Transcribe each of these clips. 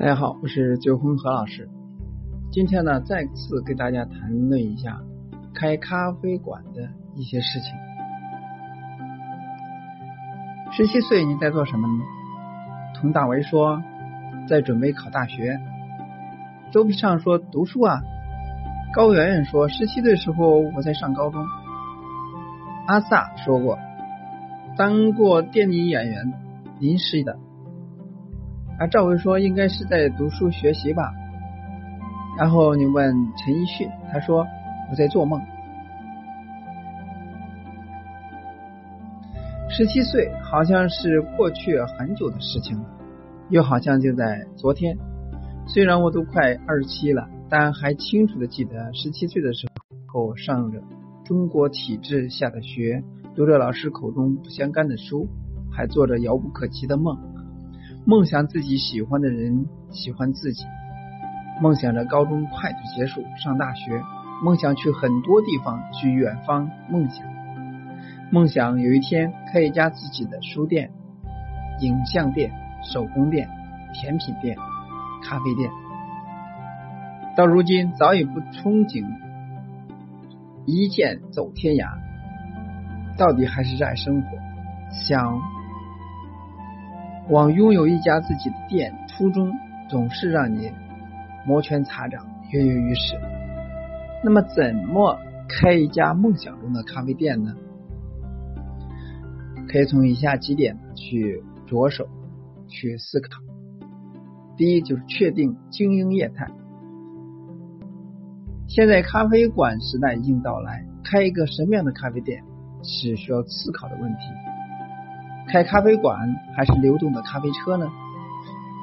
大家好，我是九红何老师。今天呢，再次给大家谈论一下开咖啡馆的一些事情。十七岁你在做什么呢？佟大为说在准备考大学。周笔畅说读书啊。高圆圆说十七岁时候我在上高中。阿萨说过当过电影演员，临时的。而赵薇说应该是在读书学习吧。然后你问陈奕迅，他说我在做梦。十七岁好像是过去很久的事情了，又好像就在昨天。虽然我都快二十七了，但还清楚的记得十七岁的时候上着中国体制下的学，读着老师口中不相干的书，还做着遥不可及的梦。梦想自己喜欢的人喜欢自己，梦想着高中快点结束上大学，梦想去很多地方去远方梦想，梦想有一天开一家自己的书店、影像店、手工店、甜品店、咖啡店。到如今早已不憧憬一剑走天涯，到底还是热爱生活，想。往拥有一家自己的店，初衷总是让你摩拳擦掌、跃跃欲试。那么，怎么开一家梦想中的咖啡店呢？可以从以下几点去着手去思考。第一，就是确定经营业态。现在咖啡馆时代已经到来，开一个什么样的咖啡店是需要思考的问题。开咖啡馆还是流动的咖啡车呢？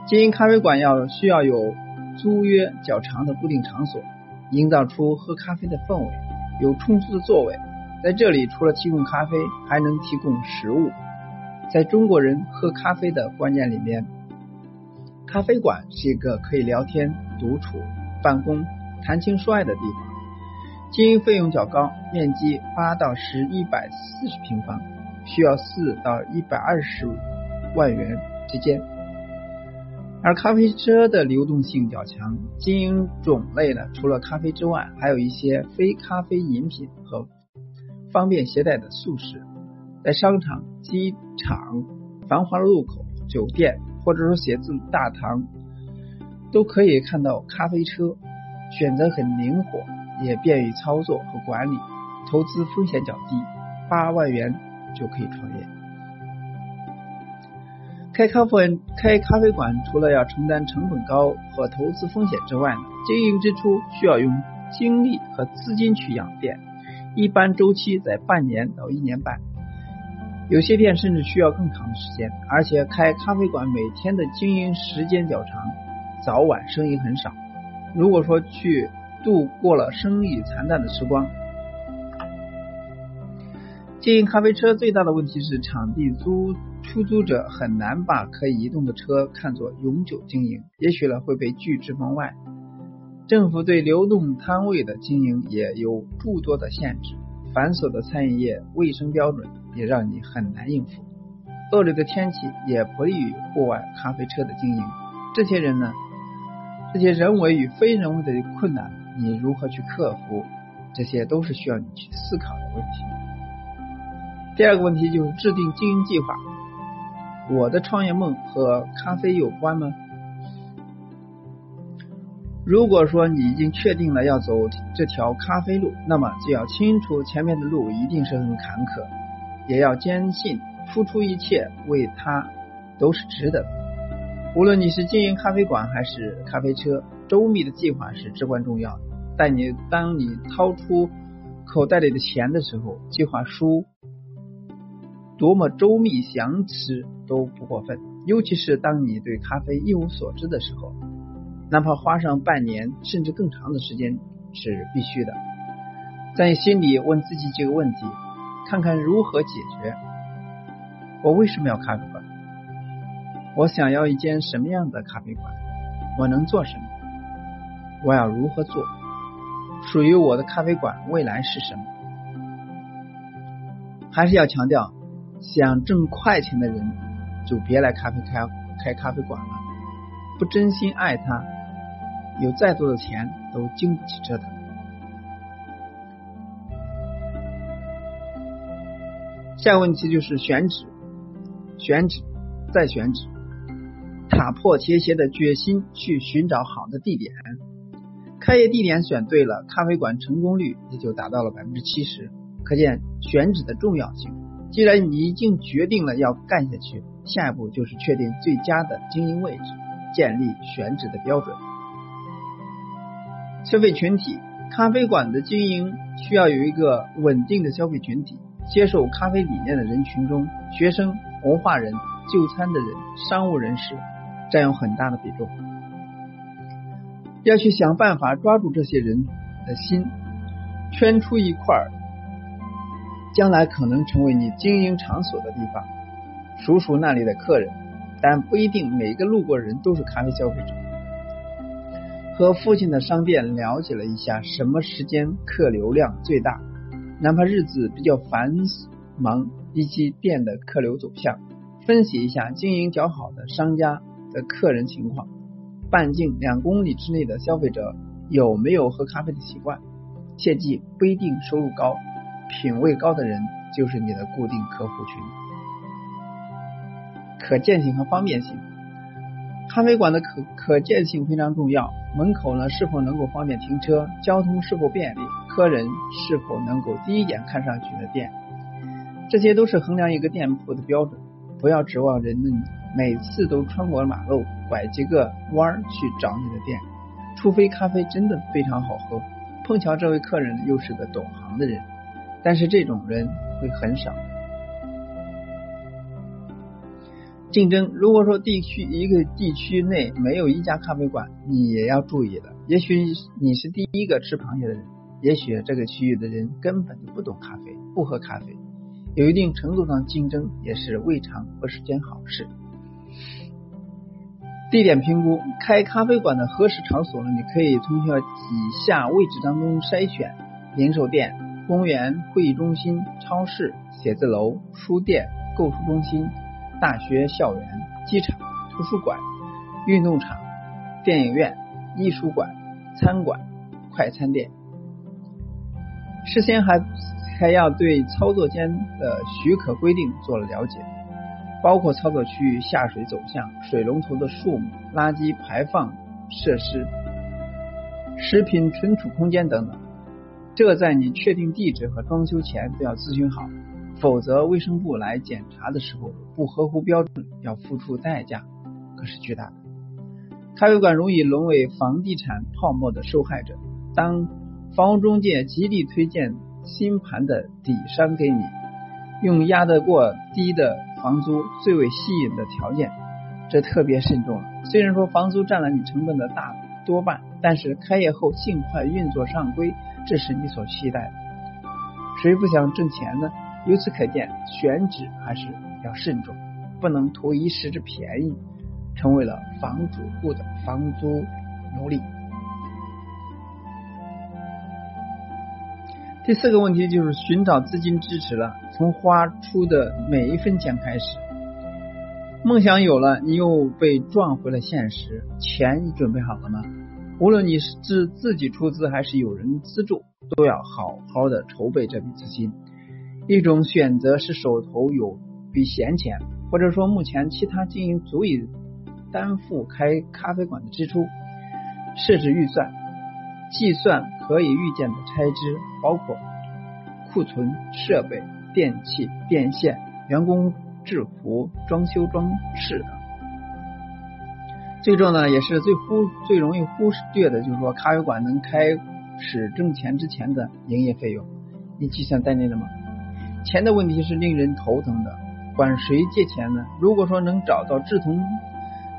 经营咖啡馆要需要有租约较长的固定场所，营造出喝咖啡的氛围，有充足的座位。在这里，除了提供咖啡，还能提供食物。在中国人喝咖啡的观念里面，咖啡馆是一个可以聊天、独处、办公、谈情说爱的地方。经营费用较高，面积八到十一百四十平方。需要四到一百二十万元之间，而咖啡车的流动性较强，经营种类呢，除了咖啡之外，还有一些非咖啡饮品和方便携带的速食。在商场、机场、繁华路口、酒店，或者说写字大堂，都可以看到咖啡车，选择很灵活，也便于操作和管理，投资风险较低，八万元。就可以创业。开咖啡开咖啡馆，除了要承担成本高和投资风险之外呢，经营之初需要用精力和资金去养店，一般周期在半年到一年半，有些店甚至需要更长的时间。而且开咖啡馆每天的经营时间较长，早晚生意很少。如果说去度过了生意惨淡的时光。经营咖啡车最大的问题是，场地租出租者很难把可以移动的车看作永久经营，也许呢会被拒之门外。政府对流动摊位的经营也有诸多的限制，繁琐的餐饮业卫生标准也让你很难应付。恶劣的天气也不利于户外咖啡车的经营。这些人呢，这些人为与非人为的困难，你如何去克服？这些都是需要你去思考的问题。第二个问题就是制定经营计划。我的创业梦和咖啡有关吗？如果说你已经确定了要走这条咖啡路，那么就要清楚前面的路一定是很坎坷，也要坚信付出一切为它都是值得的。无论你是经营咖啡馆还是咖啡车，周密的计划是至关重要的。但你当你掏出口袋里的钱的时候，计划书。多么周密详实都不过分，尤其是当你对咖啡一无所知的时候，哪怕花上半年甚至更长的时间是必须的。在心里问自己几个问题，看看如何解决。我为什么要咖啡馆？我想要一间什么样的咖啡馆？我能做什么？我要如何做？属于我的咖啡馆未来是什么？还是要强调。想挣快钱的人，就别来咖啡开开咖啡馆了。不真心爱他，有再多的钱都经不起折腾。下个问题就是选址，选址，再选址，打破铁鞋的决心去寻找好的地点。开业地点选对了，咖啡馆成功率也就达到了百分之七十。可见选址的重要性。既然你已经决定了要干下去，下一步就是确定最佳的经营位置，建立选址的标准。消费群体，咖啡馆的经营需要有一个稳定的消费群体。接受咖啡理念的人群中，学生、文化人、就餐的人、商务人士占有很大的比重。要去想办法抓住这些人的心，圈出一块将来可能成为你经营场所的地方，数数那里的客人，但不一定每个路过人都是咖啡消费者。和附近的商店了解了一下，什么时间客流量最大。哪怕日子比较繁忙，以及店的客流走向，分析一下经营较好的商家的客人情况，半径两公里之内的消费者有没有喝咖啡的习惯？切记，不一定收入高、品味高的人就是你的固定客户群。可见性和方便性，咖啡馆的可可见性非常重要。门口呢是否能够方便停车？交通是否便利？客人是否能够第一眼看上去的店，这些都是衡量一个店铺的标准。不要指望人们每次都穿过马路，拐几个弯去找你的店，除非咖啡真的非常好喝，碰巧这位客人又是个懂行的人，但是这种人会很少。竞争，如果说地区一个地区内没有一家咖啡馆，你也要注意了。也许你是第一个吃螃蟹的人。也许这个区域的人根本就不懂咖啡，不喝咖啡，有一定程度上竞争也是未尝不是件好事。地点评估，开咖啡馆的合适场所呢？你可以从以下位置当中筛选：零售店、公园、会议中心、超市、写字楼、书店、购书中心、大学校园、机场、图书馆、运动场、电影院、艺术馆、餐馆、快餐店。事先还还要对操作间的许可规定做了了解，包括操作区域下水走向、水龙头的数目、垃圾排放设施、食品存储空间等等。这在你确定地址和装修前都要咨询好，否则卫生部来检查的时候不合乎标准，要付出代价可是巨大的。咖啡馆容易沦为房地产泡沫的受害者。当房屋中介极力推荐新盘的底商给你，用压得过低的房租最为吸引的条件，这特别慎重了。虽然说房租占了你成本的大多半，但是开业后尽快运作上规，这是你所期待的。谁不想挣钱呢？由此可见，选址还是要慎重，不能图一时之便宜，成为了房主户的房租奴隶。第四个问题就是寻找资金支持了，从花出的每一分钱开始。梦想有了，你又被撞回了现实。钱你准备好了吗？无论你是自自己出资还是有人资助，都要好好的筹备这笔资金。一种选择是手头有笔闲钱，或者说目前其他经营足以担负开咖啡馆的支出，设置预算。计算可以预见的开支，包括库存、设备、电器、电线、员工制服、装修装饰等。最重要的也是最忽最容易忽略的，就是说咖啡馆能开始挣钱之前的营业费用，你计算在内了吗？钱的问题是令人头疼的，管谁借钱呢？如果说能找到志同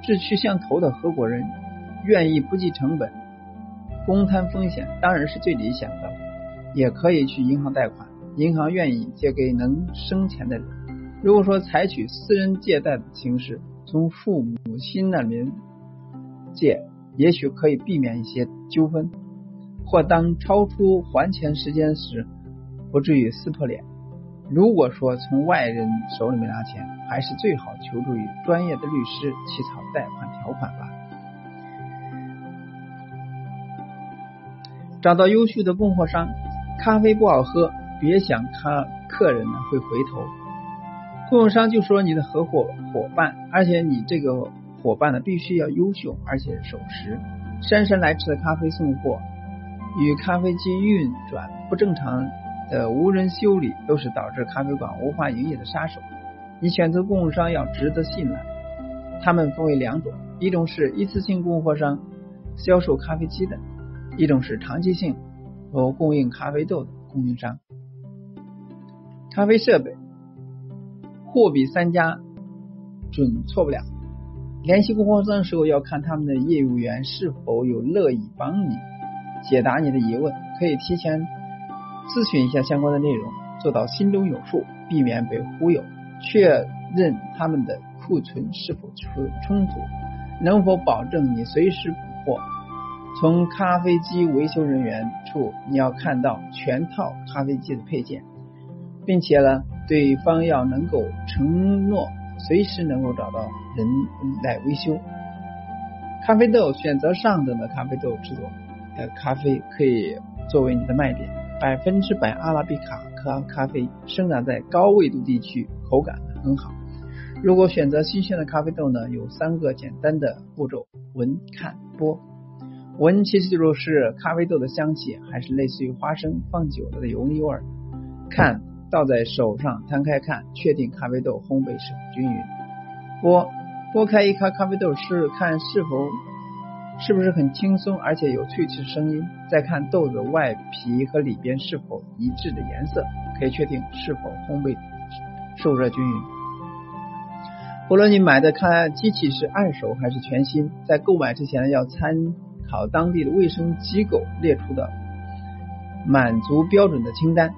志趣相投的合伙人，愿意不计成本。公摊风险当然是最理想的，也可以去银行贷款，银行愿意借给能生钱的人。如果说采取私人借贷的形式，从父母亲那边借，也许可以避免一些纠纷，或当超出还钱时间时，不至于撕破脸。如果说从外人手里面拿钱，还是最好求助于专业的律师起草贷款条款吧。找到优秀的供货商，咖啡不好喝，别想他客人呢会回头。供应商就说你的合伙伙伴，而且你这个。伙伴呢必须要优秀，而且守时。姗姗来迟的咖啡送货与咖啡机运转不正常的无人修理，都是导致咖啡馆无法营业的杀手。你选择供应商要值得信赖，他们分为两种：一种是一次性供货商，销售咖啡机的；一种是长期性和供应咖啡豆的供应商。咖啡设备货比三家，准错不了。联系供货商的时候，要看他们的业务员是否有乐意帮你解答你的疑问，可以提前咨询一下相关的内容，做到心中有数，避免被忽悠。确认他们的库存是否充充足，能否保证你随时补货。从咖啡机维修人员处，你要看到全套咖啡机的配件，并且呢，对方要能够承诺随时能够找到人来维修。咖啡豆选择上等的咖啡豆制作的咖啡，可以作为你的卖点。百分之百阿拉比卡咖咖啡生长在高纬度地区。口感很好。如果选择新鲜的咖啡豆呢，有三个简单的步骤：闻、看、剥。闻其实就是咖啡豆的香气，还是类似于花生放久了的油腻味儿。看，倒在手上摊开看，确定咖啡豆烘焙是否均匀。剥，剥开一颗咖啡豆是看是否是不是很轻松，而且有脆脆声音。再看豆子外皮和里边是否一致的颜色，可以确定是否烘焙。受热均匀。无论你买的咖机器是二手还是全新，在购买之前要参考当地的卫生机构列出的满足标准的清单，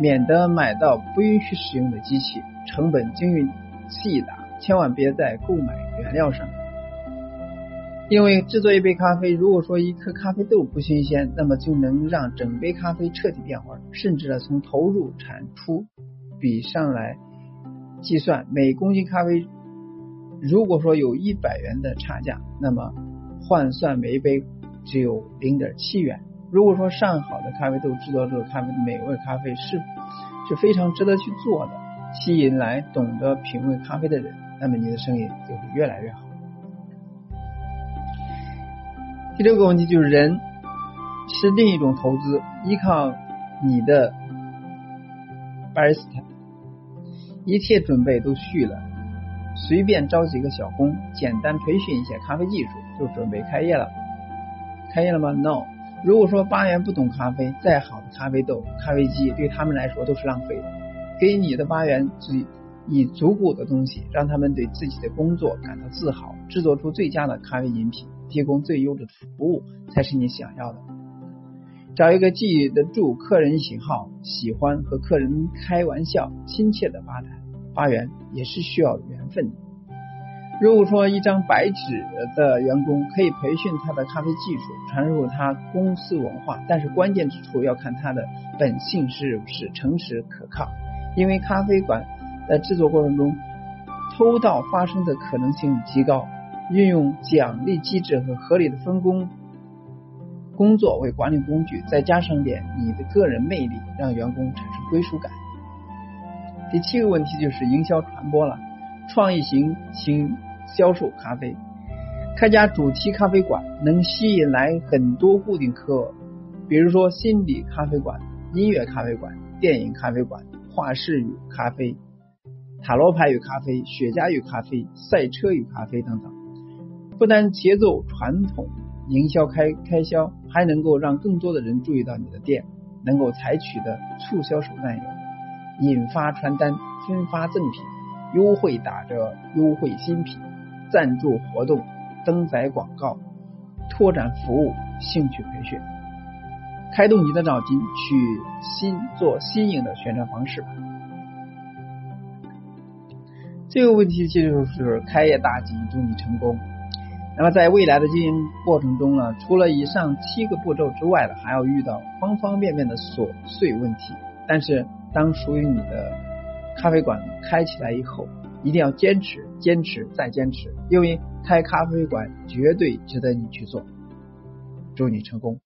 免得买到不允许使用的机器，成本精于细打。千万别在购买原料上，因为制作一杯咖啡，如果说一颗咖啡豆不新鲜，那么就能让整杯咖啡彻底变味，甚至呢从投入产出比上来。计算每公斤咖啡，如果说有一百元的差价，那么换算每一杯只有零点七元。如果说上好的咖啡豆制作出咖啡美味咖啡是是非常值得去做的，吸引来懂得品味咖啡的人，那么你的生意就会越来越好。第六个问题就是人是另一种投资，依靠你的 barista。一切准备都续了，随便招几个小工，简单培训一下咖啡技术，就准备开业了。开业了吗？No。如果说八元不懂咖啡，再好的咖啡豆、咖啡机，对他们来说都是浪费的。给你的八元，以以足够的东西，让他们对自己的工作感到自豪，制作出最佳的咖啡饮品，提供最优质的服务，才是你想要的。找一个记得住客人喜好、喜欢和客人开玩笑、亲切的吧台。八元也是需要缘分的。如果说一张白纸的员工可以培训他的咖啡技术，传入他公司文化，但是关键之处要看他的本性是不是诚实可靠。因为咖啡馆在制作过程中偷盗发生的可能性极高，运用奖励机制和合理的分工工作为管理工具，再加上点你的个人魅力，让员工产生归属感。第七个问题就是营销传播了，创意型型销售咖啡，开家主题咖啡馆能吸引来很多固定客，比如说心理咖啡馆、音乐咖啡馆、电影咖啡馆、画室与咖啡、塔罗牌与咖啡、雪茄与咖啡、赛车与咖啡等等。不但节奏传统营销开开销，还能够让更多的人注意到你的店，能够采取的促销手段有。引发传单、分发赠品、优惠打折、优惠新品、赞助活动、登载广告、拓展服务、兴趣培训，开动你的脑筋去新做新颖的宣传方式吧。这个问题其实就是开业大吉，祝你成功。那么在未来的经营过程中呢，除了以上七个步骤之外呢，还要遇到方方面面的琐碎问题，但是。当属于你的咖啡馆开起来以后，一定要坚持、坚持再坚持，因为开咖啡馆绝对值得你去做。祝你成功！